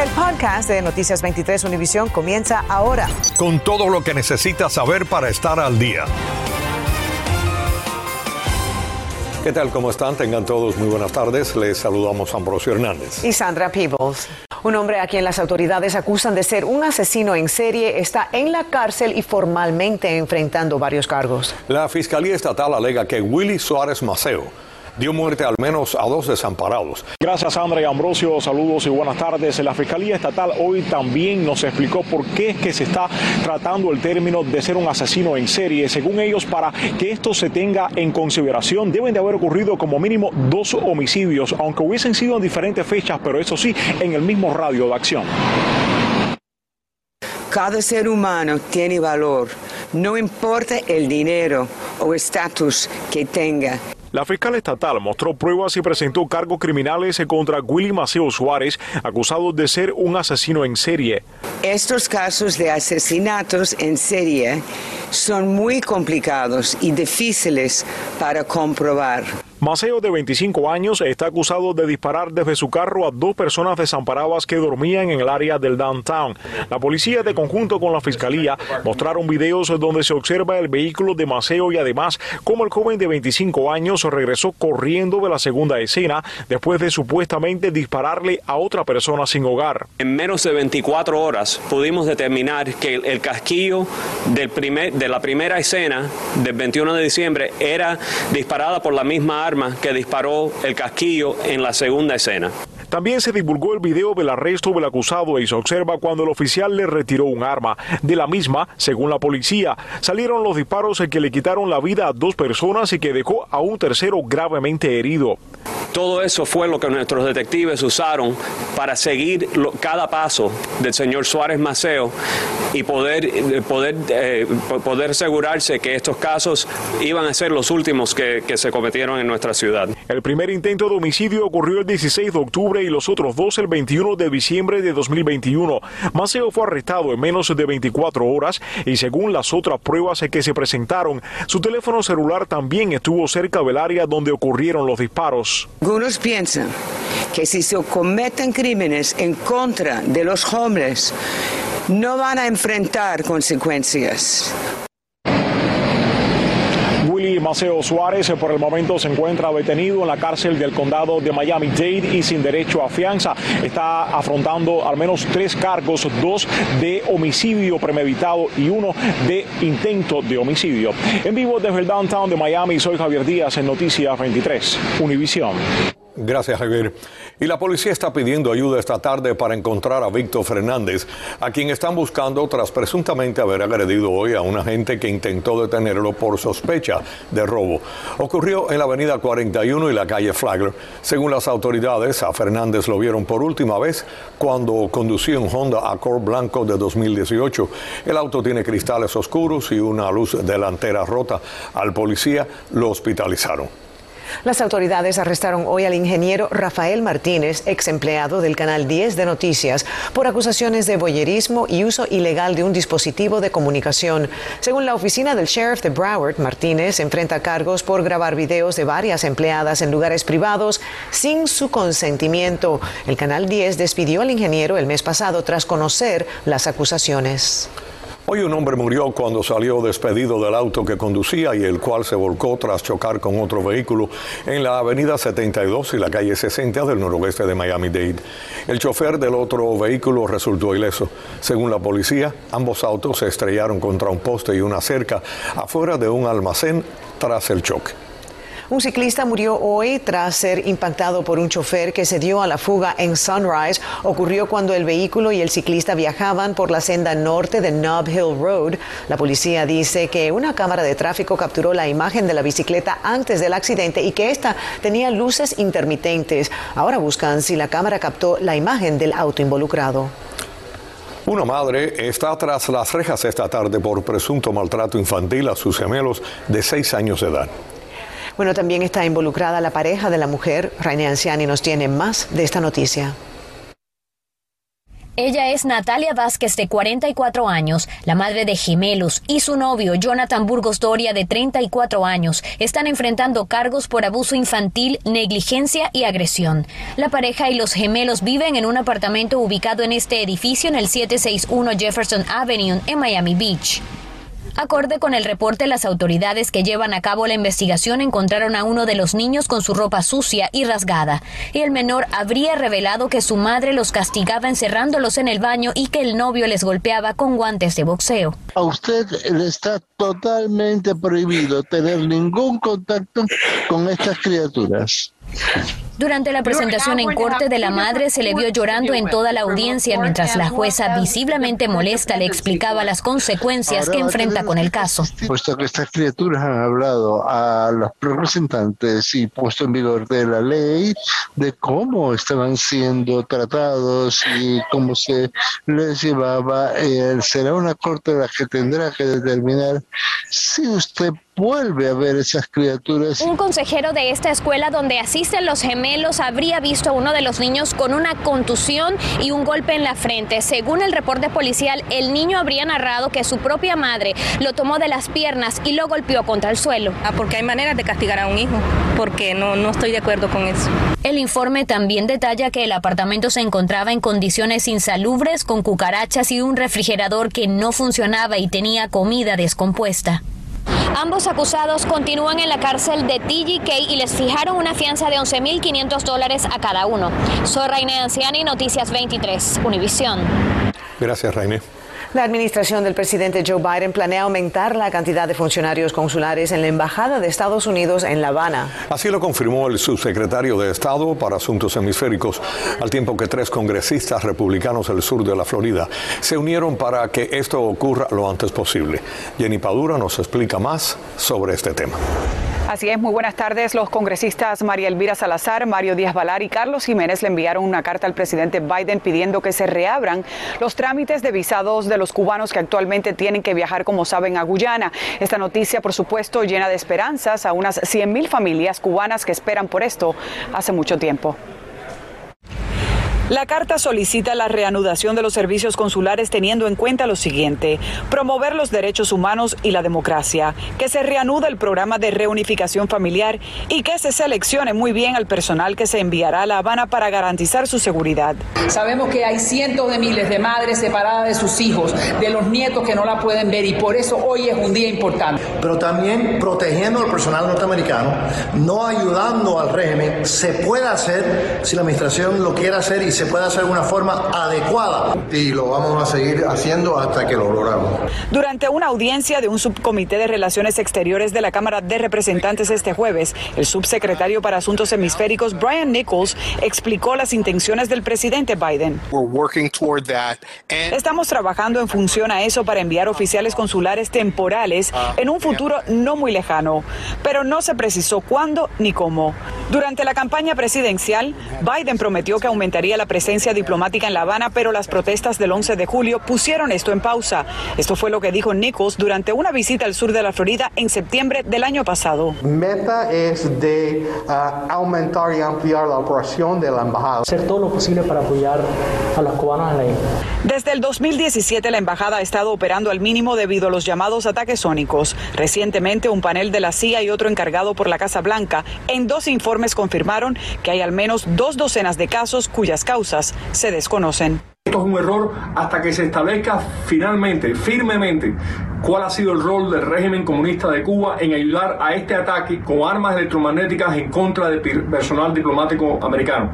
El podcast de Noticias 23 Univisión comienza ahora. Con todo lo que necesitas saber para estar al día. ¿Qué tal? ¿Cómo están? Tengan todos muy buenas tardes. Les saludamos a Ambrosio Hernández. Y Sandra Peebles. Un hombre a quien las autoridades acusan de ser un asesino en serie está en la cárcel y formalmente enfrentando varios cargos. La Fiscalía Estatal alega que Willy Suárez Maceo dio muerte al menos a dos desamparados. Gracias, Sandra y Ambrosio. Saludos y buenas tardes. La Fiscalía Estatal hoy también nos explicó por qué es que se está tratando el término de ser un asesino en serie. Según ellos, para que esto se tenga en consideración, deben de haber ocurrido como mínimo dos homicidios, aunque hubiesen sido en diferentes fechas, pero eso sí, en el mismo radio de acción. Cada ser humano tiene valor, no importa el dinero o estatus que tenga. La fiscal estatal mostró pruebas y presentó cargos criminales contra Willy Maceo Suárez, acusado de ser un asesino en serie. Estos casos de asesinatos en serie son muy complicados y difíciles para comprobar. Maceo, de 25 años, está acusado de disparar desde su carro a dos personas desamparadas que dormían en el área del downtown. La policía, de conjunto con la fiscalía, mostraron videos donde se observa el vehículo de Maceo y además cómo el joven de 25 años regresó corriendo de la segunda escena después de supuestamente dispararle a otra persona sin hogar. En menos de 24 horas pudimos determinar que el casquillo de la primera escena del 21 de diciembre era disparada por la misma arma que disparó el casquillo en la segunda escena. También se divulgó el video del arresto del acusado y se observa cuando el oficial le retiró un arma. De la misma, según la policía, salieron los disparos en que le quitaron la vida a dos personas y que dejó a un tercero gravemente herido. Todo eso fue lo que nuestros detectives usaron para seguir cada paso del señor Suárez Maceo y poder, poder, eh, poder asegurarse que estos casos iban a ser los últimos que, que se cometieron en nuestra ciudad. El primer intento de homicidio ocurrió el 16 de octubre y los otros dos el 21 de diciembre de 2021. Maceo fue arrestado en menos de 24 horas y según las otras pruebas que se presentaron, su teléfono celular también estuvo cerca del área donde ocurrieron los disparos. Algunos piensan que si se cometen crímenes en contra de los hombres, no van a enfrentar consecuencias. Maceo Suárez por el momento se encuentra detenido en la cárcel del condado de Miami-Dade y sin derecho a fianza. Está afrontando al menos tres cargos, dos de homicidio premeditado y uno de intento de homicidio. En vivo desde el downtown de Miami, soy Javier Díaz en Noticias 23, Univisión. Gracias, Javier. Y la policía está pidiendo ayuda esta tarde para encontrar a Víctor Fernández, a quien están buscando tras presuntamente haber agredido hoy a un agente que intentó detenerlo por sospecha de robo. Ocurrió en la avenida 41 y la calle Flagler. Según las autoridades, a Fernández lo vieron por última vez cuando conducía un Honda Accord blanco de 2018. El auto tiene cristales oscuros y una luz delantera rota. Al policía lo hospitalizaron. Las autoridades arrestaron hoy al ingeniero Rafael Martínez, ex empleado del Canal 10 de Noticias, por acusaciones de boyerismo y uso ilegal de un dispositivo de comunicación. Según la oficina del sheriff de Broward, Martínez enfrenta cargos por grabar videos de varias empleadas en lugares privados sin su consentimiento. El Canal 10 despidió al ingeniero el mes pasado tras conocer las acusaciones. Hoy un hombre murió cuando salió despedido del auto que conducía y el cual se volcó tras chocar con otro vehículo en la avenida 72 y la calle 60 del noroeste de Miami-Dade. El chofer del otro vehículo resultó ileso. Según la policía, ambos autos se estrellaron contra un poste y una cerca afuera de un almacén tras el choque. Un ciclista murió hoy tras ser impactado por un chofer que se dio a la fuga en Sunrise. Ocurrió cuando el vehículo y el ciclista viajaban por la senda norte de Nob Hill Road. La policía dice que una cámara de tráfico capturó la imagen de la bicicleta antes del accidente y que esta tenía luces intermitentes. Ahora buscan si la cámara captó la imagen del auto involucrado. Una madre está tras las rejas esta tarde por presunto maltrato infantil a sus gemelos de seis años de edad. Bueno, también está involucrada la pareja de la mujer. Raine Anciani nos tiene más de esta noticia. Ella es Natalia Vázquez, de 44 años, la madre de gemelos, y su novio, Jonathan Burgos Doria, de 34 años, están enfrentando cargos por abuso infantil, negligencia y agresión. La pareja y los gemelos viven en un apartamento ubicado en este edificio en el 761 Jefferson Avenue en Miami Beach. Acorde con el reporte, las autoridades que llevan a cabo la investigación encontraron a uno de los niños con su ropa sucia y rasgada, y el menor habría revelado que su madre los castigaba encerrándolos en el baño y que el novio les golpeaba con guantes de boxeo. A usted le está totalmente prohibido tener ningún contacto con estas criaturas. Durante la presentación en corte de la madre se le vio llorando en toda la audiencia mientras la jueza visiblemente molesta le explicaba las consecuencias que enfrenta con el caso. Puesto que estas criaturas han hablado a los representantes y puesto en vigor de la ley de cómo estaban siendo tratados y cómo se les llevaba, eh, será una corte la que tendrá que determinar si usted vuelve a ver esas criaturas. Un consejero de esta escuela donde asisten los gemelos habría visto a uno de los niños con una contusión y un golpe en la frente. Según el reporte policial, el niño habría narrado que su propia madre lo tomó de las piernas y lo golpeó contra el suelo. Ah, porque hay maneras de castigar a un hijo, porque no, no estoy de acuerdo con eso. El informe también detalla que el apartamento se encontraba en condiciones insalubres, con cucarachas y un refrigerador que no funcionaba y tenía comida descompuesta. Ambos acusados continúan en la cárcel de TGK y les fijaron una fianza de 11.500 dólares a cada uno. Soy Raine Anciani, Noticias 23, Univisión. Gracias, Raine. La administración del presidente Joe Biden planea aumentar la cantidad de funcionarios consulares en la Embajada de Estados Unidos en La Habana. Así lo confirmó el subsecretario de Estado para Asuntos Hemisféricos, al tiempo que tres congresistas republicanos del sur de la Florida se unieron para que esto ocurra lo antes posible. Jenny Padura nos explica más sobre este tema. Así es, muy buenas tardes. Los congresistas María Elvira Salazar, Mario Díaz Valar y Carlos Jiménez le enviaron una carta al presidente Biden pidiendo que se reabran los trámites de visados de los cubanos que actualmente tienen que viajar, como saben, a Guyana. Esta noticia, por supuesto, llena de esperanzas a unas 100 mil familias cubanas que esperan por esto hace mucho tiempo. La carta solicita la reanudación de los servicios consulares teniendo en cuenta lo siguiente, promover los derechos humanos y la democracia, que se reanude el programa de reunificación familiar y que se seleccione muy bien al personal que se enviará a La Habana para garantizar su seguridad. Sabemos que hay cientos de miles de madres separadas de sus hijos, de los nietos que no la pueden ver y por eso hoy es un día importante. Pero también protegiendo al personal norteamericano, no ayudando al régimen, se puede hacer si la administración lo quiere hacer y se puede hacer de una forma adecuada. Y lo vamos a seguir haciendo hasta que lo logramos. Durante una audiencia de un subcomité de Relaciones Exteriores de la Cámara de Representantes este jueves, el subsecretario para Asuntos Hemisféricos, Brian Nichols, explicó las intenciones del presidente Biden. Estamos trabajando en función a eso para enviar oficiales consulares temporales en un futuro no muy lejano, pero no se precisó cuándo ni cómo. Durante la campaña presidencial, Biden prometió que aumentaría la presencia diplomática en La Habana, pero las protestas del 11 de julio pusieron esto en pausa. Esto fue lo que dijo Nichols durante una visita al sur de la Florida en septiembre del año pasado. Meta es de uh, aumentar y ampliar la operación de la embajada. Hacer todo lo posible para apoyar a los cubanos en la isla. Desde el 2017 la embajada ha estado operando al mínimo debido a los llamados ataques sónicos. Recientemente un panel de la CIA y otro encargado por la Casa Blanca en dos informes confirmaron que hay al menos dos docenas de casos cuyas causas se desconocen. Esto es un error hasta que se establezca finalmente, firmemente, cuál ha sido el rol del régimen comunista de Cuba en ayudar a este ataque con armas electromagnéticas en contra del personal diplomático americano.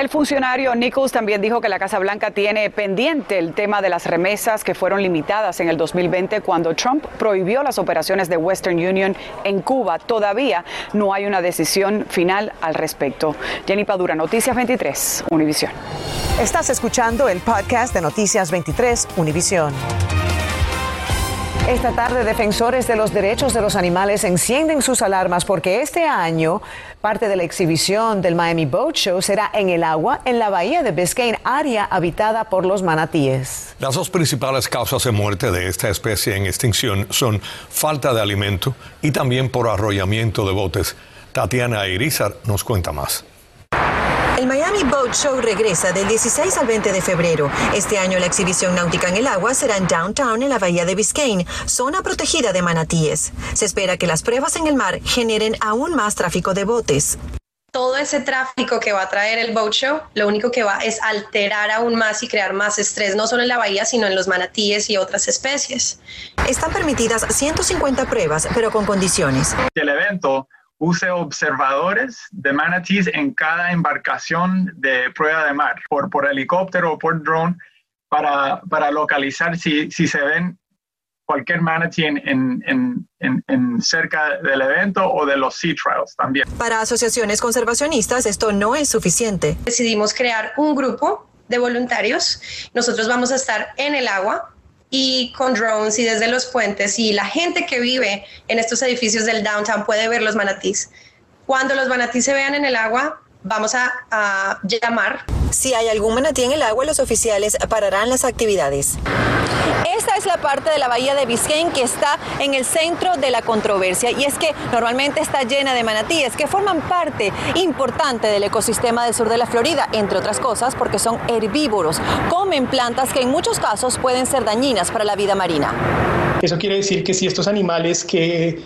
El funcionario Nichols también dijo que la Casa Blanca tiene pendiente el tema de las remesas que fueron limitadas en el 2020 cuando Trump prohibió las operaciones de Western Union en Cuba. Todavía no hay una decisión final al respecto. Jenny Padura, Noticias 23, Univisión. Estás escuchando el podcast de Noticias 23, Univisión. Esta tarde, defensores de los derechos de los animales encienden sus alarmas porque este año parte de la exhibición del Miami Boat Show será en el agua en la bahía de Biscayne, área habitada por los manatíes. Las dos principales causas de muerte de esta especie en extinción son falta de alimento y también por arrollamiento de botes. Tatiana Irizar nos cuenta más. El Miami Boat Show regresa del 16 al 20 de febrero. Este año la exhibición náutica en el agua será en Downtown, en la bahía de Biscayne, zona protegida de manatíes. Se espera que las pruebas en el mar generen aún más tráfico de botes todo ese tráfico que va a traer el boat show, lo único que va es alterar aún más y crear más estrés, no solo en la bahía, sino en los manatíes y otras especies. Están permitidas 150 pruebas, pero con condiciones. El evento use observadores de manatees en cada embarcación de prueba de mar, por, por helicóptero o por drone, para, para localizar si, si se ven cualquier manatee en, en, en, en, cerca del evento o de los sea trials también. Para asociaciones conservacionistas esto no es suficiente. Decidimos crear un grupo de voluntarios. Nosotros vamos a estar en el agua y con drones y desde los puentes y la gente que vive en estos edificios del downtown puede ver los manatís. Cuando los manatís se vean en el agua, vamos a, a llamar. Si hay algún manatí en el agua, los oficiales pararán las actividades. Esta es la parte de la bahía de Biscayne que está en el centro de la controversia y es que normalmente está llena de manatíes que forman parte importante del ecosistema del sur de la Florida, entre otras cosas porque son herbívoros, comen plantas que en muchos casos pueden ser dañinas para la vida marina. Eso quiere decir que si estos animales que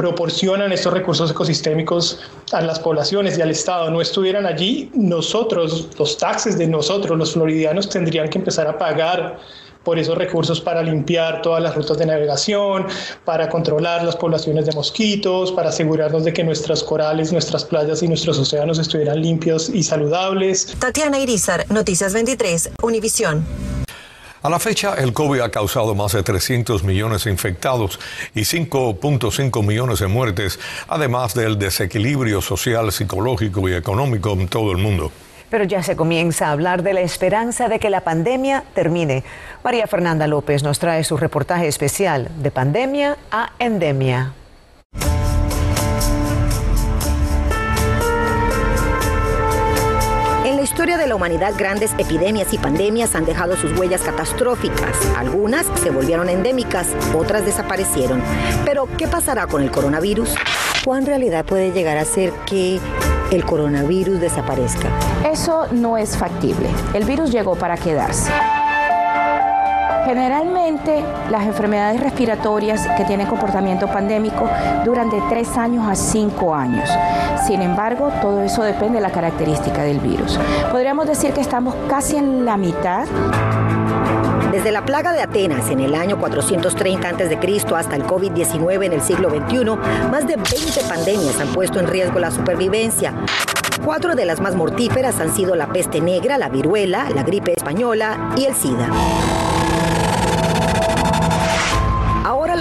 proporcionan estos recursos ecosistémicos a las poblaciones y al Estado no estuvieran allí, nosotros, los taxes de nosotros, los floridianos, tendrían que empezar a pagar por esos recursos para limpiar todas las rutas de navegación, para controlar las poblaciones de mosquitos, para asegurarnos de que nuestras corales, nuestras playas y nuestros océanos estuvieran limpios y saludables. Tatiana Irizar, Noticias 23, Univisión. A la fecha, el COVID ha causado más de 300 millones de infectados y 5.5 millones de muertes, además del desequilibrio social, psicológico y económico en todo el mundo. Pero ya se comienza a hablar de la esperanza de que la pandemia termine. María Fernanda López nos trae su reportaje especial de pandemia a endemia. Historia de la humanidad, grandes epidemias y pandemias han dejado sus huellas catastróficas. Algunas se volvieron endémicas, otras desaparecieron. Pero, ¿qué pasará con el coronavirus? ¿Cuán realidad puede llegar a ser que el coronavirus desaparezca? Eso no es factible. El virus llegó para quedarse. Generalmente las enfermedades respiratorias que tienen comportamiento pandémico duran de 3 años a 5 años. Sin embargo, todo eso depende de la característica del virus. Podríamos decir que estamos casi en la mitad. Desde la plaga de Atenas en el año 430 a.C. hasta el COVID-19 en el siglo XXI, más de 20 pandemias han puesto en riesgo la supervivencia. Cuatro de las más mortíferas han sido la peste negra, la viruela, la gripe española y el SIDA.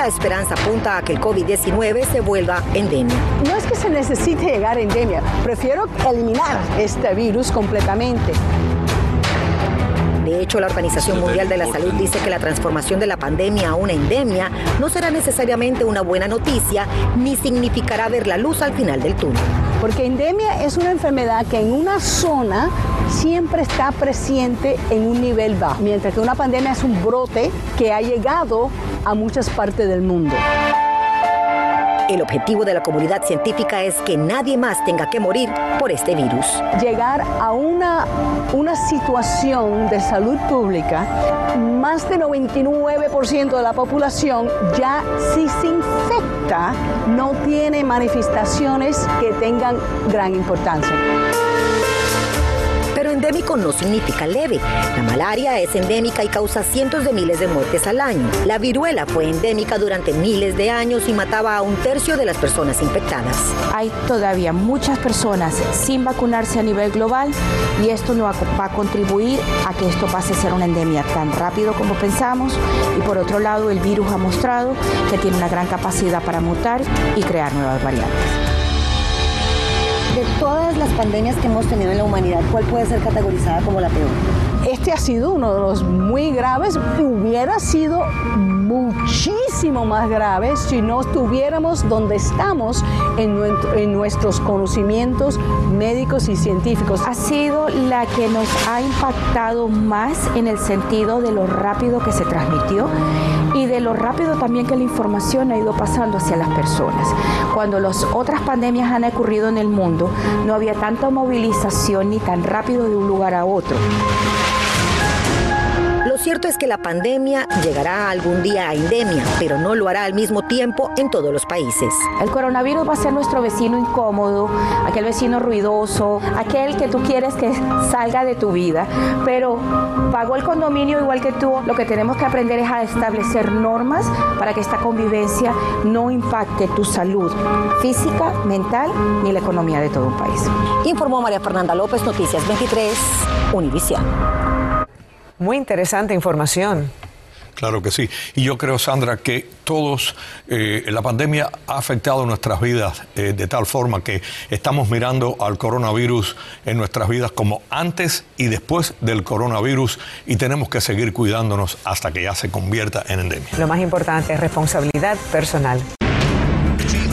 Esperanza apunta a que el COVID-19 se vuelva endemia. No es que se necesite llegar a endemia, prefiero eliminar este virus completamente. De hecho, la Organización Mundial de la Salud dice que la transformación de la pandemia a una endemia no será necesariamente una buena noticia ni significará ver la luz al final del túnel. Porque endemia es una enfermedad que en una zona siempre está presente en un nivel bajo, mientras que una pandemia es un brote que ha llegado a muchas partes del mundo. El objetivo de la comunidad científica es que nadie más tenga que morir por este virus. Llegar a una, una situación de salud pública, más del 99% de la población ya si se infecta no tiene manifestaciones que tengan gran importancia. Pero endémico no significa leve. La malaria es endémica y causa cientos de miles de muertes al año. La viruela fue endémica durante miles de años y mataba a un tercio de las personas infectadas. Hay todavía muchas personas sin vacunarse a nivel global y esto no va a contribuir a que esto pase a ser una endemia tan rápido como pensamos. Y por otro lado, el virus ha mostrado que tiene una gran capacidad para mutar y crear nuevas variantes de todas las pandemias que hemos tenido en la humanidad, ¿cuál puede ser categorizada como la peor? Este ha sido uno de los muy graves, hubiera sido muchísimo más grave si no estuviéramos donde estamos en, en, nuestros conocimientos médicos y científicos. Ha sido la que nos ha impactado más en el sentido de lo rápido que se transmitió y de lo rápido también que la información ha ido pasando hacia las personas. Cuando las otras pandemias han ocurrido en el mundo, no había tanta movilización ni tan rápido de un lugar a otro. Lo cierto es que la pandemia llegará algún día a endemia, pero no lo hará al mismo tiempo en todos los países. El coronavirus va a ser nuestro vecino incómodo, aquel vecino ruidoso, aquel que tú quieres que salga de tu vida, pero pagó el condominio igual que tú. Lo que tenemos que aprender es a establecer normas para que esta convivencia no impacte tu salud física, mental ni la economía de todo un país. Informó María Fernanda López, Noticias 23, Univisión. Muy interesante información. Claro que sí. Y yo creo, Sandra, que todos, eh, la pandemia ha afectado nuestras vidas eh, de tal forma que estamos mirando al coronavirus en nuestras vidas como antes y después del coronavirus y tenemos que seguir cuidándonos hasta que ya se convierta en endemia. Lo más importante es responsabilidad personal.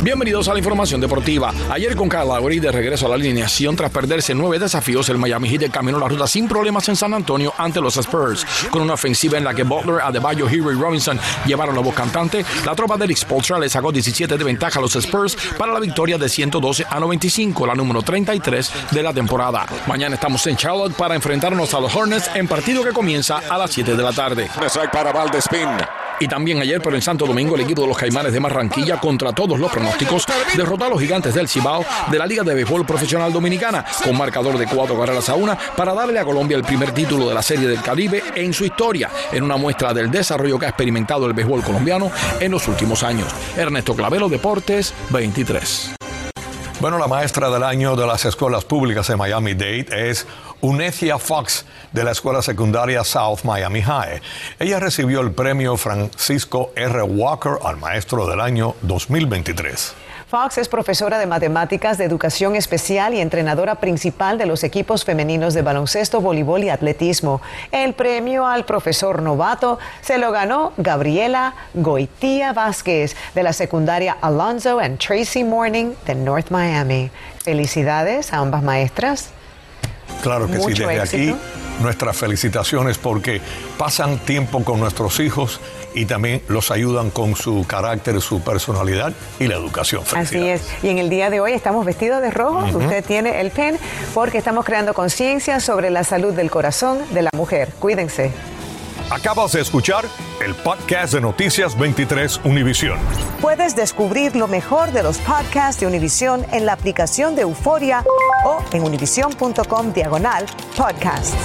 Bienvenidos a la información deportiva. Ayer con Kyle Lowry de regreso a la alineación tras perderse nueve desafíos, el Miami Heat caminó la ruta sin problemas en San Antonio ante los Spurs. Con una ofensiva en la que Butler, Adebayo, Hero y Robinson llevaron la voz cantante, la tropa de Eric Spoelstra le sacó 17 de ventaja a los Spurs para la victoria de 112 a 95, la número 33 de la temporada. Mañana estamos en Charlotte para enfrentarnos a los Hornets en partido que comienza a las 7 de la tarde. para Valdespín. Y también ayer, pero en Santo Domingo, el equipo de los Caimanes de Barranquilla, contra todos los pronósticos, derrotó a los gigantes del Cibao de la Liga de Béisbol Profesional Dominicana, con marcador de cuatro carreras a una, para darle a Colombia el primer título de la Serie del Caribe en su historia, en una muestra del desarrollo que ha experimentado el béisbol colombiano en los últimos años. Ernesto Clavelo, Deportes 23. Bueno, la maestra del año de las escuelas públicas de Miami-Dade es Unecia Fox de la escuela secundaria South Miami High. Ella recibió el premio Francisco R. Walker al maestro del año 2023. Fox es profesora de matemáticas, de educación especial y entrenadora principal de los equipos femeninos de baloncesto, voleibol y atletismo. El premio al profesor novato se lo ganó Gabriela Goitía Vázquez de la secundaria Alonzo and Tracy Morning de North Miami. Felicidades a ambas maestras. Claro que sí, desde aquí nuestras felicitaciones porque pasan tiempo con nuestros hijos y también los ayudan con su carácter, su personalidad y la educación. Así es. Y en el día de hoy estamos vestidos de rojo. Usted tiene el pen porque estamos creando conciencia sobre la salud del corazón de la mujer. Cuídense. Acabas de escuchar el podcast de Noticias 23 Univisión. Puedes descubrir lo mejor de los podcasts de Univisión en la aplicación de Euforia o en univision.com diagonal podcasts.